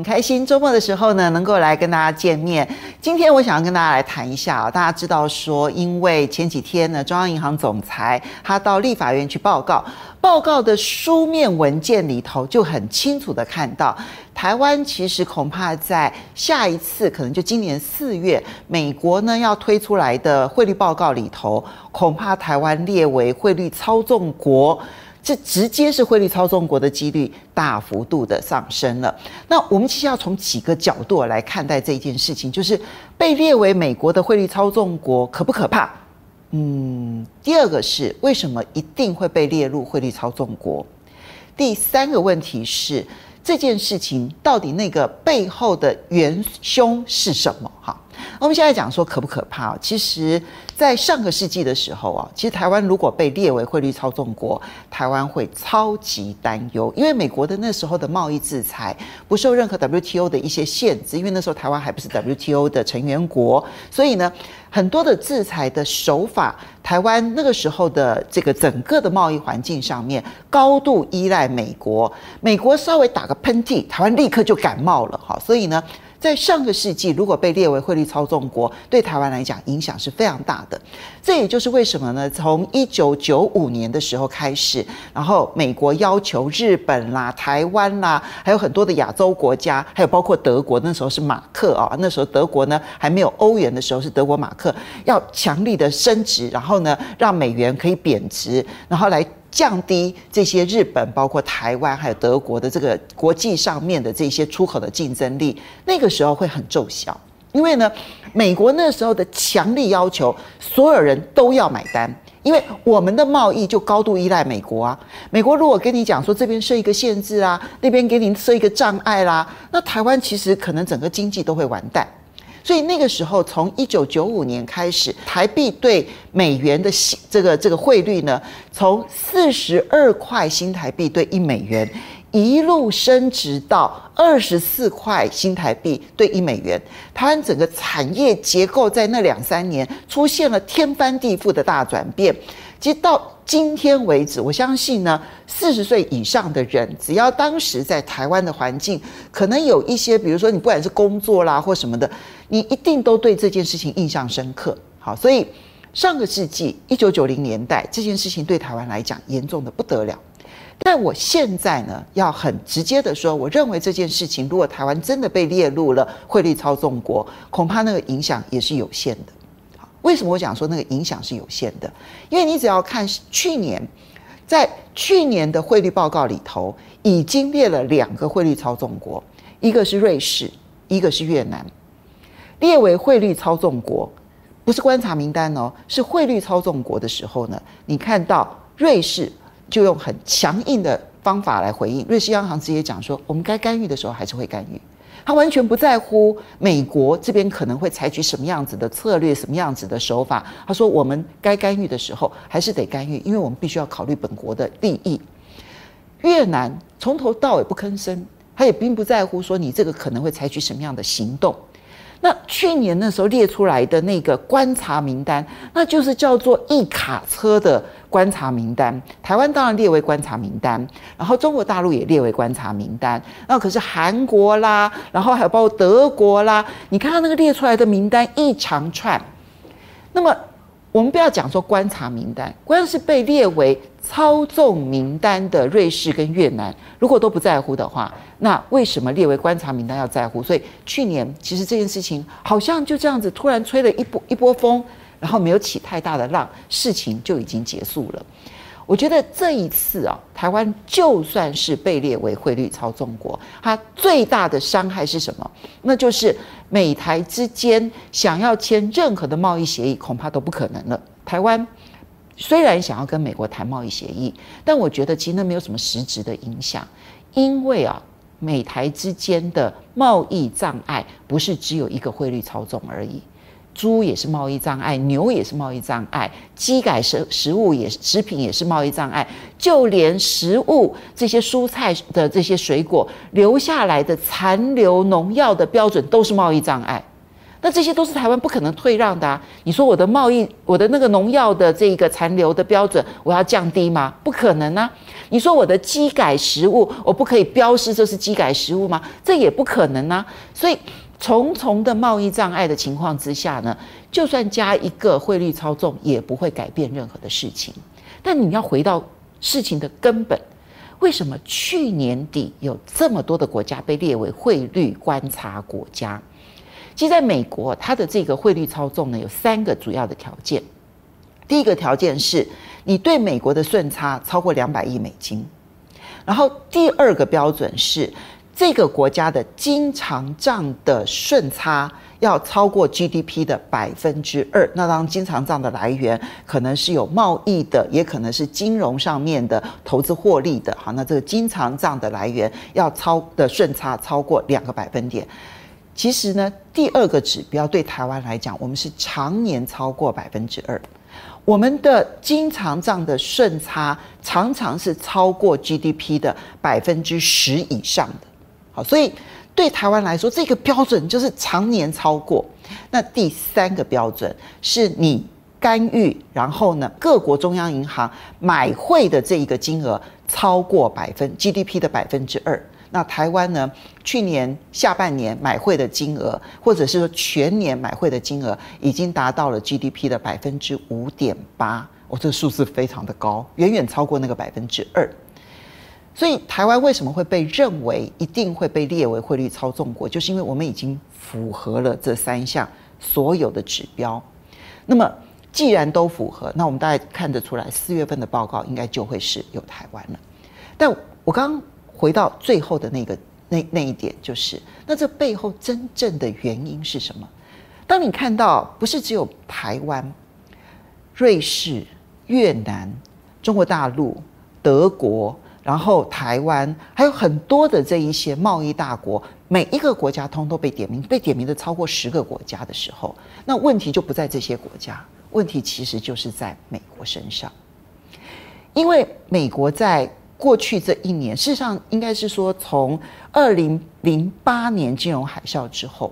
很开心周末的时候呢，能够来跟大家见面。今天我想要跟大家来谈一下啊，大家知道说，因为前几天呢，中央银行总裁他到立法院去报告，报告的书面文件里头就很清楚的看到，台湾其实恐怕在下一次，可能就今年四月，美国呢要推出来的汇率报告里头，恐怕台湾列为汇率操纵国。这直接是汇率操纵国的几率大幅度的上升了。那我们其实要从几个角度来看待这件事情，就是被列为美国的汇率操纵国可不可怕？嗯，第二个是为什么一定会被列入汇率操纵国？第三个问题是这件事情到底那个背后的元凶是什么？哈。我们现在讲说可不可怕？其实，在上个世纪的时候啊，其实台湾如果被列为汇率操纵国，台湾会超级担忧，因为美国的那时候的贸易制裁不受任何 WTO 的一些限制，因为那时候台湾还不是 WTO 的成员国，所以呢，很多的制裁的手法，台湾那个时候的这个整个的贸易环境上面高度依赖美国，美国稍微打个喷嚏，台湾立刻就感冒了哈，所以呢。在上个世纪，如果被列为汇率操纵国，对台湾来讲影响是非常大的。这也就是为什么呢？从一九九五年的时候开始，然后美国要求日本啦、台湾啦，还有很多的亚洲国家，还有包括德国，那时候是马克啊，那时候德国呢还没有欧元的时候是德国马克，要强力的升值，然后呢让美元可以贬值，然后来。降低这些日本、包括台湾还有德国的这个国际上面的这些出口的竞争力，那个时候会很奏效。因为呢，美国那时候的强力要求，所有人都要买单，因为我们的贸易就高度依赖美国啊。美国如果跟你讲说这边设一个限制啊，那边给你设一个障碍啦，那台湾其实可能整个经济都会完蛋。所以那个时候，从一九九五年开始，台币对美元的这个这个汇率呢，从四十二块新台币兑一美元，一路升值到二十四块新台币兑一美元。台湾整个产业结构在那两三年出现了天翻地覆的大转变。其实到今天为止，我相信呢，四十岁以上的人，只要当时在台湾的环境，可能有一些，比如说你不管是工作啦或什么的，你一定都对这件事情印象深刻。好，所以上个世纪一九九零年代这件事情对台湾来讲严重的不得了。但我现在呢，要很直接的说，我认为这件事情如果台湾真的被列入了汇率操纵国，恐怕那个影响也是有限的。为什么我讲说那个影响是有限的？因为你只要看去年，在去年的汇率报告里头，已经列了两个汇率操纵国，一个是瑞士，一个是越南，列为汇率操纵国，不是观察名单哦，是汇率操纵国的时候呢，你看到瑞士就用很强硬的方法来回应，瑞士央行直接讲说，我们该干预的时候还是会干预。他完全不在乎美国这边可能会采取什么样子的策略，什么样子的手法。他说：“我们该干预的时候还是得干预，因为我们必须要考虑本国的利益。”越南从头到尾不吭声，他也并不在乎说你这个可能会采取什么样的行动。那去年那时候列出来的那个观察名单，那就是叫做一卡车的观察名单。台湾当然列为观察名单，然后中国大陆也列为观察名单。那可是韩国啦，然后还有包括德国啦，你看他那个列出来的名单一长串。那么我们不要讲说观察名单，关键是被列为操纵名单的瑞士跟越南，如果都不在乎的话，那为什么列为观察名单要在乎？所以去年其实这件事情好像就这样子突然吹了一波一波风，然后没有起太大的浪，事情就已经结束了。我觉得这一次啊，台湾就算是被列为汇率操纵国，它最大的伤害是什么？那就是美台之间想要签任何的贸易协议，恐怕都不可能了。台湾虽然想要跟美国谈贸易协议，但我觉得其实那没有什么实质的影响，因为啊。美台之间的贸易障碍不是只有一个汇率操纵而已，猪也是贸易障碍，牛也是贸易障碍，鸡改食食物也食品也是贸易障碍，就连食物这些蔬菜的这些水果留下来的残留农药的标准都是贸易障碍。那这些都是台湾不可能退让的啊！你说我的贸易，我的那个农药的这个残留的标准，我要降低吗？不可能啊！你说我的基改食物，我不可以标示这是基改食物吗？这也不可能啊！所以重重的贸易障碍的情况之下呢，就算加一个汇率操纵，也不会改变任何的事情。但你要回到事情的根本，为什么去年底有这么多的国家被列为汇率观察国家？其实在美国，它的这个汇率操纵呢，有三个主要的条件。第一个条件是你对美国的顺差超过两百亿美金，然后第二个标准是这个国家的经常账的顺差要超过 GDP 的百分之二。那当然，经常账的来源可能是有贸易的，也可能是金融上面的投资获利的。好，那这个经常账的来源要超的顺差超过两个百分点。其实呢，第二个指标对台湾来讲，我们是常年超过百分之二，我们的经常账的顺差常常是超过 GDP 的百分之十以上的。好，所以对台湾来说，这个标准就是常年超过。那第三个标准是你干预，然后呢，各国中央银行买汇的这一个金额超过百分 GDP 的百分之二。那台湾呢？去年下半年买汇的金额，或者是说全年买汇的金额，已经达到了 GDP 的百分之五点八。哦，这个数字非常的高，远远超过那个百分之二。所以台湾为什么会被认为一定会被列为汇率操纵国？就是因为我们已经符合了这三项所有的指标。那么既然都符合，那我们大概看得出来，四月份的报告应该就会是有台湾了。但我刚。回到最后的那个那那一点，就是那这背后真正的原因是什么？当你看到不是只有台湾、瑞士、越南、中国大陆、德国，然后台湾，还有很多的这一些贸易大国，每一个国家通通被点名，被点名的超过十个国家的时候，那问题就不在这些国家，问题其实就是在美国身上，因为美国在。过去这一年，事实上应该是说，从二零零八年金融海啸之后，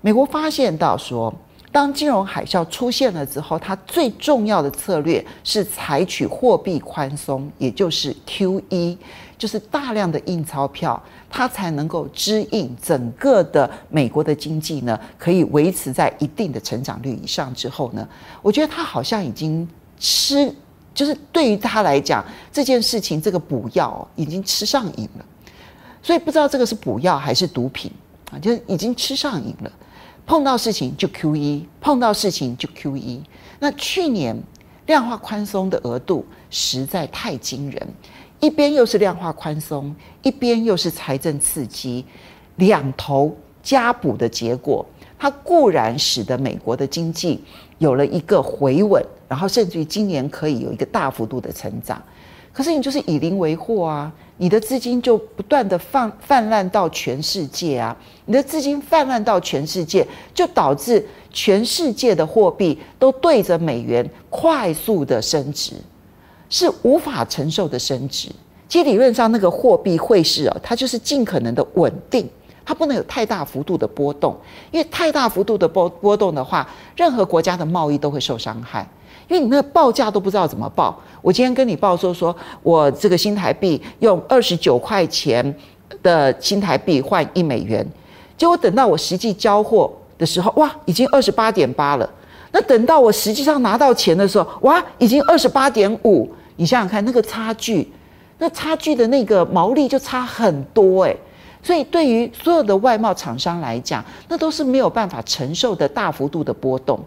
美国发现到说，当金融海啸出现了之后，它最重要的策略是采取货币宽松，也就是 QE，就是大量的印钞票，它才能够支应整个的美国的经济呢，可以维持在一定的成长率以上之后呢，我觉得它好像已经吃。就是对于他来讲，这件事情这个补药已经吃上瘾了，所以不知道这个是补药还是毒品啊，就是已经吃上瘾了。碰到事情就 Q 一碰到事情就 Q 一。那去年量化宽松的额度实在太惊人，一边又是量化宽松，一边又是财政刺激，两头加补的结果，它固然使得美国的经济有了一个回稳。然后甚至于今年可以有一个大幅度的成长，可是你就是以邻为壑啊，你的资金就不断的放泛滥到全世界啊，你的资金泛滥到全世界，就导致全世界的货币都对着美元快速的升值，是无法承受的升值。其实理论上那个货币汇市哦，它就是尽可能的稳定。它不能有太大幅度的波动，因为太大幅度的波波动的话，任何国家的贸易都会受伤害。因为你那个报价都不知道怎么报。我今天跟你报说，说我这个新台币用二十九块钱的新台币换一美元，结果等到我实际交货的时候，哇，已经二十八点八了。那等到我实际上拿到钱的时候，哇，已经二十八点五。你想想看，那个差距，那差距的那个毛利就差很多诶。所以，对于所有的外贸厂商来讲，那都是没有办法承受的大幅度的波动。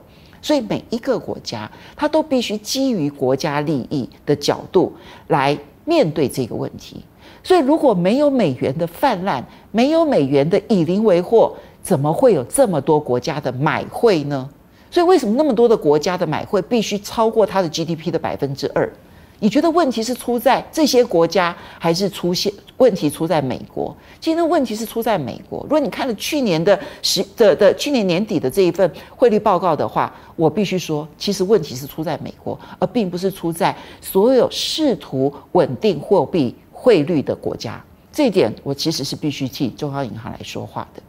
所以，每一个国家，它都必须基于国家利益的角度来面对这个问题。所以，如果没有美元的泛滥，没有美元的以邻为壑，怎么会有这么多国家的买汇呢？所以，为什么那么多的国家的买汇必须超过它的 GDP 的百分之二？你觉得问题是出在这些国家，还是出现问题出在美国？其实那问题是出在美国。如果你看了去年的十的的去年年底的这一份汇率报告的话，我必须说，其实问题是出在美国，而并不是出在所有试图稳定货币汇率的国家。这一点我其实是必须替中央银行来说话的。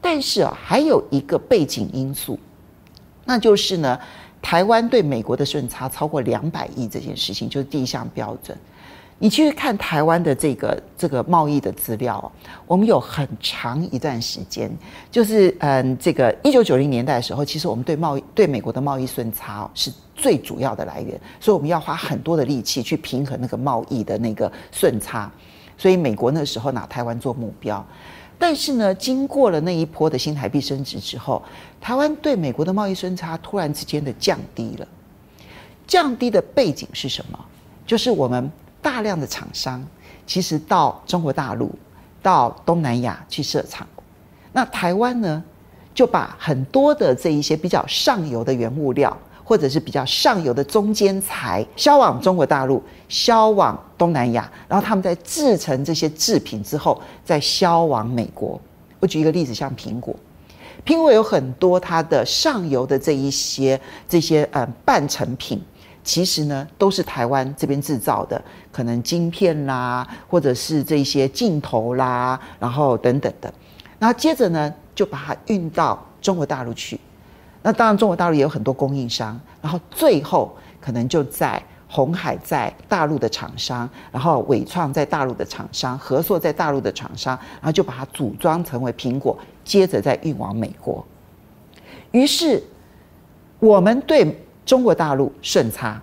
但是啊，还有一个背景因素，那就是呢，台湾对美国的顺差超过两百亿这件事情，就是第一项标准。你去看台湾的这个这个贸易的资料，我们有很长一段时间，就是嗯，这个一九九零年代的时候，其实我们对贸易对美国的贸易顺差是最主要的来源，所以我们要花很多的力气去平衡那个贸易的那个顺差，所以美国那时候拿台湾做目标。但是呢，经过了那一波的新台币升值之后，台湾对美国的贸易顺差突然之间的降低了。降低的背景是什么？就是我们大量的厂商其实到中国大陆、到东南亚去设厂，那台湾呢，就把很多的这一些比较上游的原物料。或者是比较上游的中间材销往中国大陆，销往东南亚，然后他们在制成这些制品之后，再销往美国。我举一个例子，像苹果，苹果有很多它的上游的这一些这些呃半成品，其实呢都是台湾这边制造的，可能晶片啦，或者是这些镜头啦，然后等等的，然后接着呢就把它运到中国大陆去。那当然，中国大陆也有很多供应商，然后最后可能就在红海在大陆的厂商，然后纬创在大陆的厂商，合硕在大陆的厂商，然后就把它组装成为苹果，接着再运往美国。于是我们对中国大陆顺差，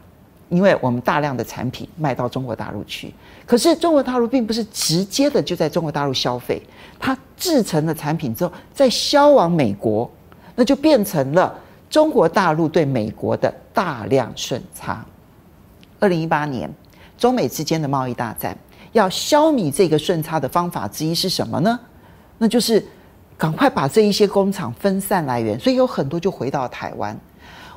因为我们大量的产品卖到中国大陆去，可是中国大陆并不是直接的就在中国大陆消费，它制成了产品之后再销往美国。那就变成了中国大陆对美国的大量顺差。二零一八年，中美之间的贸易大战，要消弭这个顺差的方法之一是什么呢？那就是赶快把这一些工厂分散来源，所以有很多就回到台湾。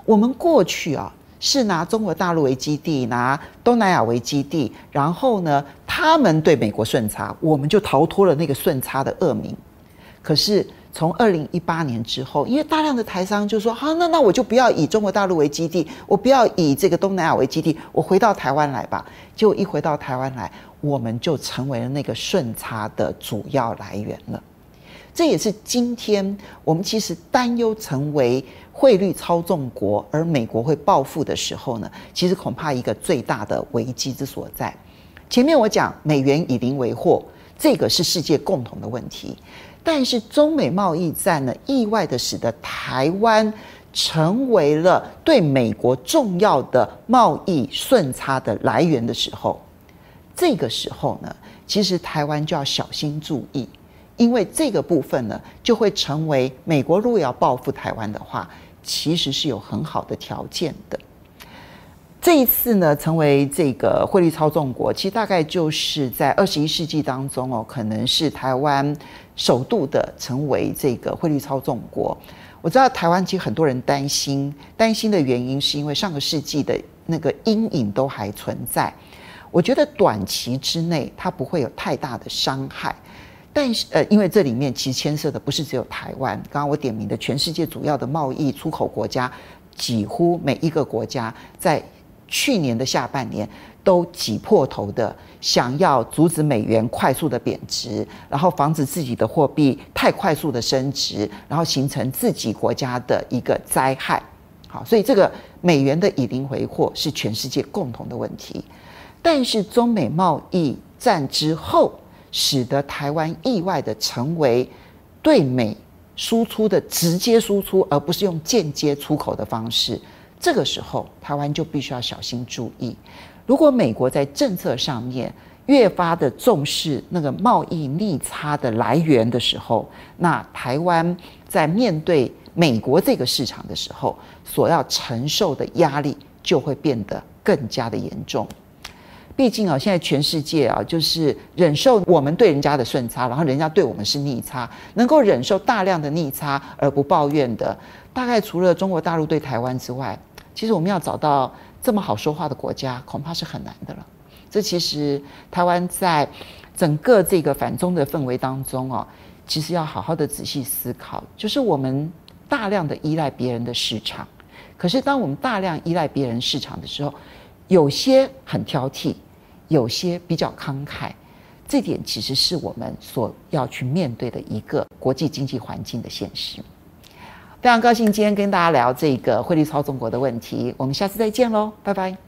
我们过去啊是拿中国大陆为基地，拿东南亚为基地，然后呢，他们对美国顺差，我们就逃脱了那个顺差的恶名。可是。从二零一八年之后，因为大量的台商就说：“好，那那我就不要以中国大陆为基地，我不要以这个东南亚为基地，我回到台湾来吧。”结果一回到台湾来，我们就成为了那个顺差的主要来源了。这也是今天我们其实担忧成为汇率操纵国，而美国会报复的时候呢，其实恐怕一个最大的危机之所在。前面我讲美元以邻为货，这个是世界共同的问题。但是中美贸易战呢，意外的使得台湾成为了对美国重要的贸易顺差的来源的时候，这个时候呢，其实台湾就要小心注意，因为这个部分呢，就会成为美国如果要报复台湾的话，其实是有很好的条件的。这一次呢，成为这个汇率操纵国，其实大概就是在二十一世纪当中哦，可能是台湾首度的成为这个汇率操纵国。我知道台湾其实很多人担心，担心的原因是因为上个世纪的那个阴影都还存在。我觉得短期之内它不会有太大的伤害，但是呃，因为这里面其实牵涉的不是只有台湾，刚刚我点名的全世界主要的贸易出口国家，几乎每一个国家在。去年的下半年都挤破头的想要阻止美元快速的贬值，然后防止自己的货币太快速的升值，然后形成自己国家的一个灾害。好，所以这个美元的以零回货是全世界共同的问题。但是中美贸易战之后，使得台湾意外的成为对美输出的直接输出，而不是用间接出口的方式。这个时候，台湾就必须要小心注意。如果美国在政策上面越发的重视那个贸易逆差的来源的时候，那台湾在面对美国这个市场的时候，所要承受的压力就会变得更加的严重。毕竟啊，现在全世界啊，就是忍受我们对人家的顺差，然后人家对我们是逆差，能够忍受大量的逆差而不抱怨的，大概除了中国大陆对台湾之外。其实我们要找到这么好说话的国家，恐怕是很难的了。这其实台湾在整个这个反中的氛围当中哦，其实要好好的仔细思考，就是我们大量的依赖别人的市场，可是当我们大量依赖别人市场的时候，有些很挑剔，有些比较慷慨，这点其实是我们所要去面对的一个国际经济环境的现实。非常高兴今天跟大家聊这个汇率操纵国的问题，我们下次再见喽，拜拜。